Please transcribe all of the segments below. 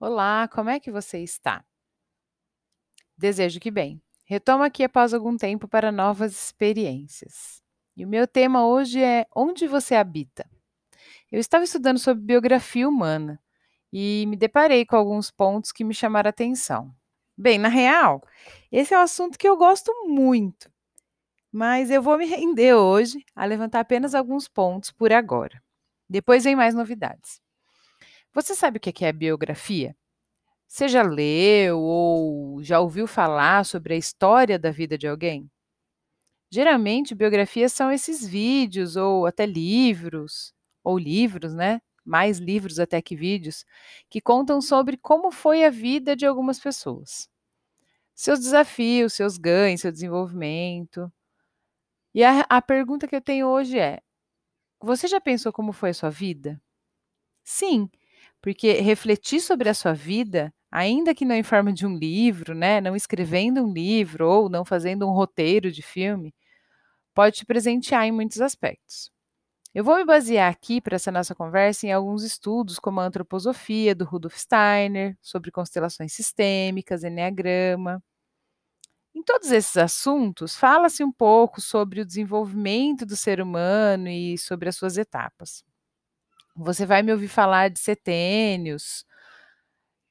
Olá, como é que você está? Desejo que bem. Retomo aqui após algum tempo para novas experiências. E o meu tema hoje é Onde você habita? Eu estava estudando sobre biografia humana e me deparei com alguns pontos que me chamaram a atenção. Bem, na real, esse é um assunto que eu gosto muito, mas eu vou me render hoje a levantar apenas alguns pontos por agora. Depois vem mais novidades. Você sabe o que é biografia? Você já leu ou já ouviu falar sobre a história da vida de alguém? Geralmente, biografias são esses vídeos ou até livros, ou livros, né? Mais livros até que vídeos, que contam sobre como foi a vida de algumas pessoas. Seus desafios, seus ganhos, seu desenvolvimento. E a, a pergunta que eu tenho hoje é: você já pensou como foi a sua vida? Sim, porque refletir sobre a sua vida, ainda que não em forma de um livro, né, não escrevendo um livro ou não fazendo um roteiro de filme, pode te presentear em muitos aspectos. Eu vou me basear aqui para essa nossa conversa em alguns estudos, como a antroposofia do Rudolf Steiner, sobre constelações sistêmicas, enneagrama. Em todos esses assuntos, fala-se um pouco sobre o desenvolvimento do ser humano e sobre as suas etapas. Você vai me ouvir falar de setênios,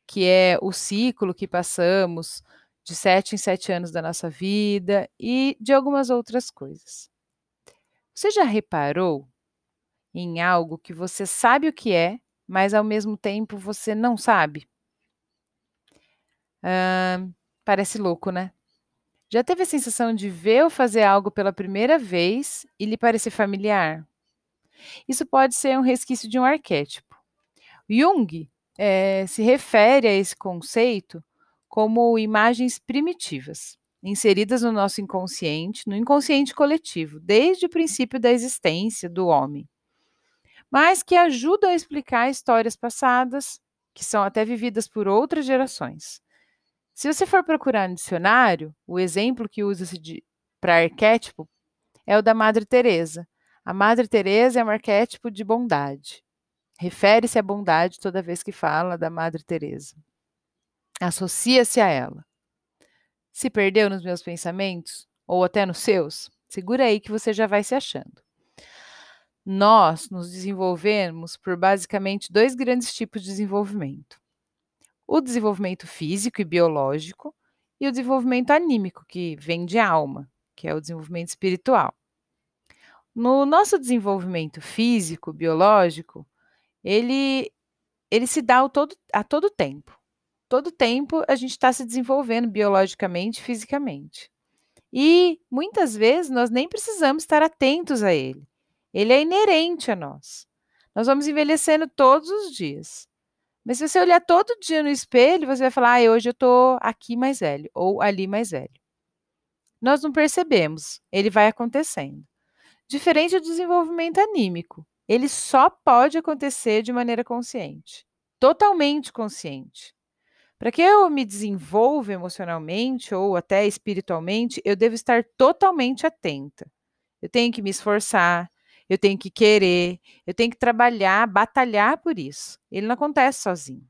que é o ciclo que passamos de sete em sete anos da nossa vida e de algumas outras coisas. Você já reparou em algo que você sabe o que é, mas ao mesmo tempo você não sabe? parece louco, né? Já teve a sensação de ver ou fazer algo pela primeira vez e lhe parecer familiar? Isso pode ser um resquício de um arquétipo. Jung é, se refere a esse conceito como imagens primitivas, inseridas no nosso inconsciente, no inconsciente coletivo, desde o princípio da existência do homem, mas que ajudam a explicar histórias passadas que são até vividas por outras gerações. Se você for procurar no dicionário, o exemplo que usa-se para arquétipo é o da Madre Teresa, a Madre Teresa é um arquétipo de bondade. Refere-se à bondade toda vez que fala da Madre Teresa. Associa-se a ela. Se perdeu nos meus pensamentos ou até nos seus, segura aí que você já vai se achando. Nós nos desenvolvemos por basicamente dois grandes tipos de desenvolvimento: o desenvolvimento físico e biológico e o desenvolvimento anímico, que vem de alma, que é o desenvolvimento espiritual. No nosso desenvolvimento físico, biológico, ele, ele se dá todo, a todo tempo. Todo tempo a gente está se desenvolvendo biologicamente, fisicamente. E muitas vezes nós nem precisamos estar atentos a ele. Ele é inerente a nós. Nós vamos envelhecendo todos os dias. Mas se você olhar todo dia no espelho, você vai falar: ah, hoje eu estou aqui mais velho, ou ali mais velho. Nós não percebemos, ele vai acontecendo. Diferente do desenvolvimento anímico, ele só pode acontecer de maneira consciente, totalmente consciente. Para que eu me desenvolva emocionalmente ou até espiritualmente, eu devo estar totalmente atenta. Eu tenho que me esforçar, eu tenho que querer, eu tenho que trabalhar, batalhar por isso. Ele não acontece sozinho.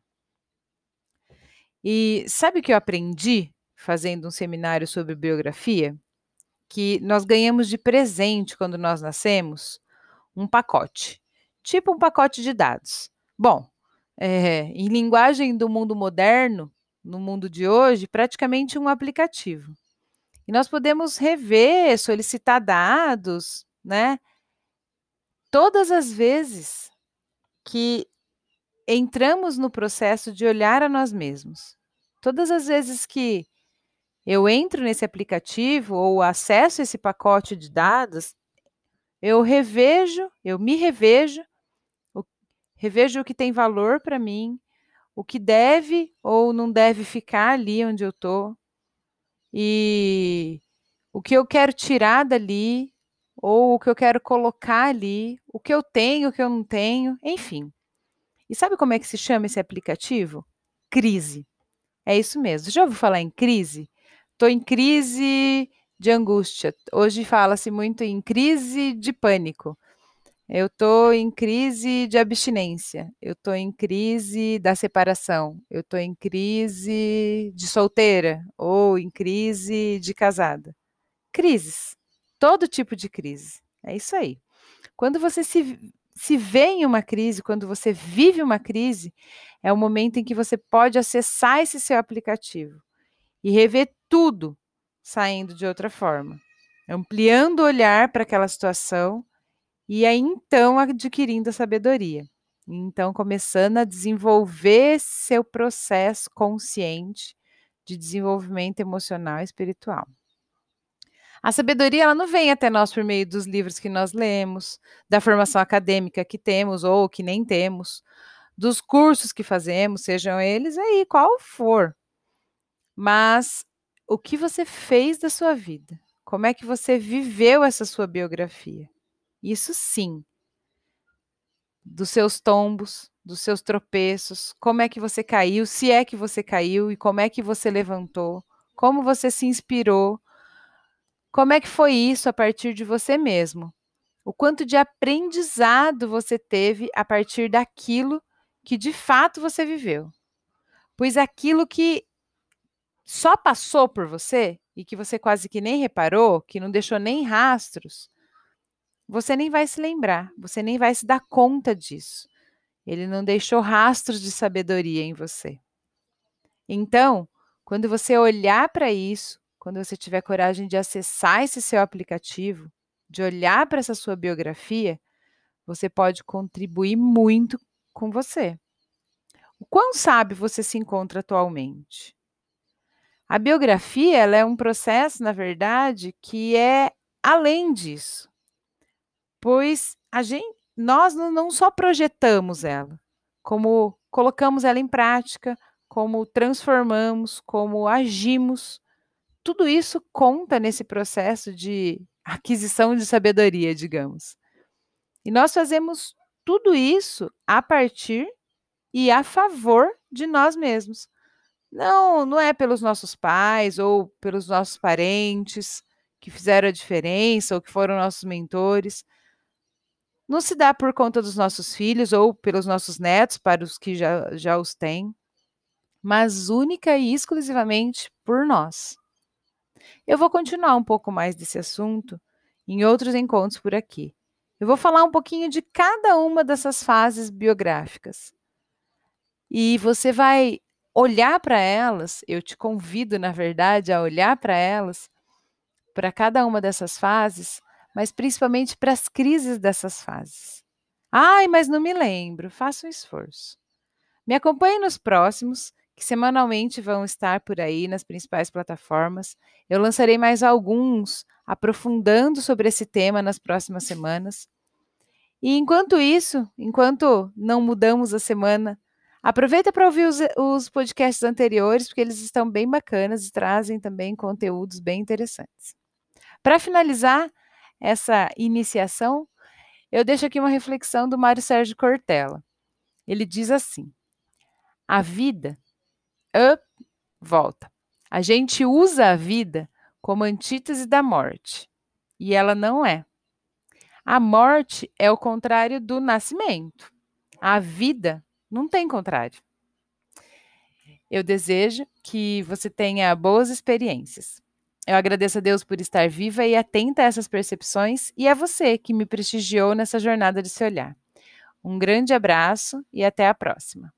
E sabe o que eu aprendi fazendo um seminário sobre biografia? Que nós ganhamos de presente quando nós nascemos um pacote, tipo um pacote de dados. Bom, é, em linguagem do mundo moderno, no mundo de hoje, praticamente um aplicativo. E nós podemos rever, solicitar dados, né? Todas as vezes que entramos no processo de olhar a nós mesmos. Todas as vezes que eu entro nesse aplicativo ou acesso esse pacote de dados, eu revejo, eu me revejo, revejo o que tem valor para mim, o que deve ou não deve ficar ali onde eu estou, e o que eu quero tirar dali, ou o que eu quero colocar ali, o que eu tenho, o que eu não tenho, enfim. E sabe como é que se chama esse aplicativo? Crise. É isso mesmo. Já ouviu falar em crise? Estou em crise de angústia. Hoje fala-se muito em crise de pânico. Eu estou em crise de abstinência, eu estou em crise da separação, eu estou em crise de solteira ou em crise de casada. Crises, todo tipo de crise. É isso aí. Quando você se, se vê em uma crise, quando você vive uma crise, é o momento em que você pode acessar esse seu aplicativo e rever tudo saindo de outra forma, ampliando o olhar para aquela situação e aí então adquirindo a sabedoria. Então começando a desenvolver seu processo consciente de desenvolvimento emocional e espiritual. A sabedoria ela não vem até nós por meio dos livros que nós lemos, da formação acadêmica que temos ou que nem temos, dos cursos que fazemos, sejam eles aí qual for. Mas o que você fez da sua vida? Como é que você viveu essa sua biografia? Isso sim. Dos seus tombos, dos seus tropeços, como é que você caiu, se é que você caiu e como é que você levantou, como você se inspirou, como é que foi isso a partir de você mesmo? O quanto de aprendizado você teve a partir daquilo que de fato você viveu. Pois aquilo que só passou por você e que você quase que nem reparou, que não deixou nem rastros, você nem vai se lembrar, você nem vai se dar conta disso. Ele não deixou rastros de sabedoria em você. Então, quando você olhar para isso, quando você tiver coragem de acessar esse seu aplicativo, de olhar para essa sua biografia, você pode contribuir muito com você. O quão sábio você se encontra atualmente? A biografia ela é um processo, na verdade, que é além disso pois a gente, nós não só projetamos ela, como colocamos ela em prática, como transformamos, como agimos. Tudo isso conta nesse processo de aquisição de sabedoria, digamos. E nós fazemos tudo isso a partir e a favor de nós mesmos. Não, não é pelos nossos pais ou pelos nossos parentes que fizeram a diferença ou que foram nossos mentores. Não se dá por conta dos nossos filhos ou pelos nossos netos, para os que já, já os têm, mas única e exclusivamente por nós. Eu vou continuar um pouco mais desse assunto em outros encontros por aqui. Eu vou falar um pouquinho de cada uma dessas fases biográficas. E você vai olhar para elas, eu te convido, na verdade, a olhar para elas, para cada uma dessas fases, mas principalmente para as crises dessas fases. Ai, mas não me lembro, faça um esforço. Me acompanhe nos próximos, que semanalmente vão estar por aí nas principais plataformas. Eu lançarei mais alguns aprofundando sobre esse tema nas próximas semanas. E enquanto isso, enquanto não mudamos a semana, aproveita para ouvir os, os podcasts anteriores, porque eles estão bem bacanas e trazem também conteúdos bem interessantes. Para finalizar, essa iniciação, eu deixo aqui uma reflexão do Mário Sérgio Cortella. Ele diz assim: a vida, up, volta. A gente usa a vida como antítese da morte, e ela não é. A morte é o contrário do nascimento. A vida não tem contrário. Eu desejo que você tenha boas experiências. Eu agradeço a Deus por estar viva e atenta a essas percepções e a você que me prestigiou nessa jornada de se olhar. Um grande abraço e até a próxima.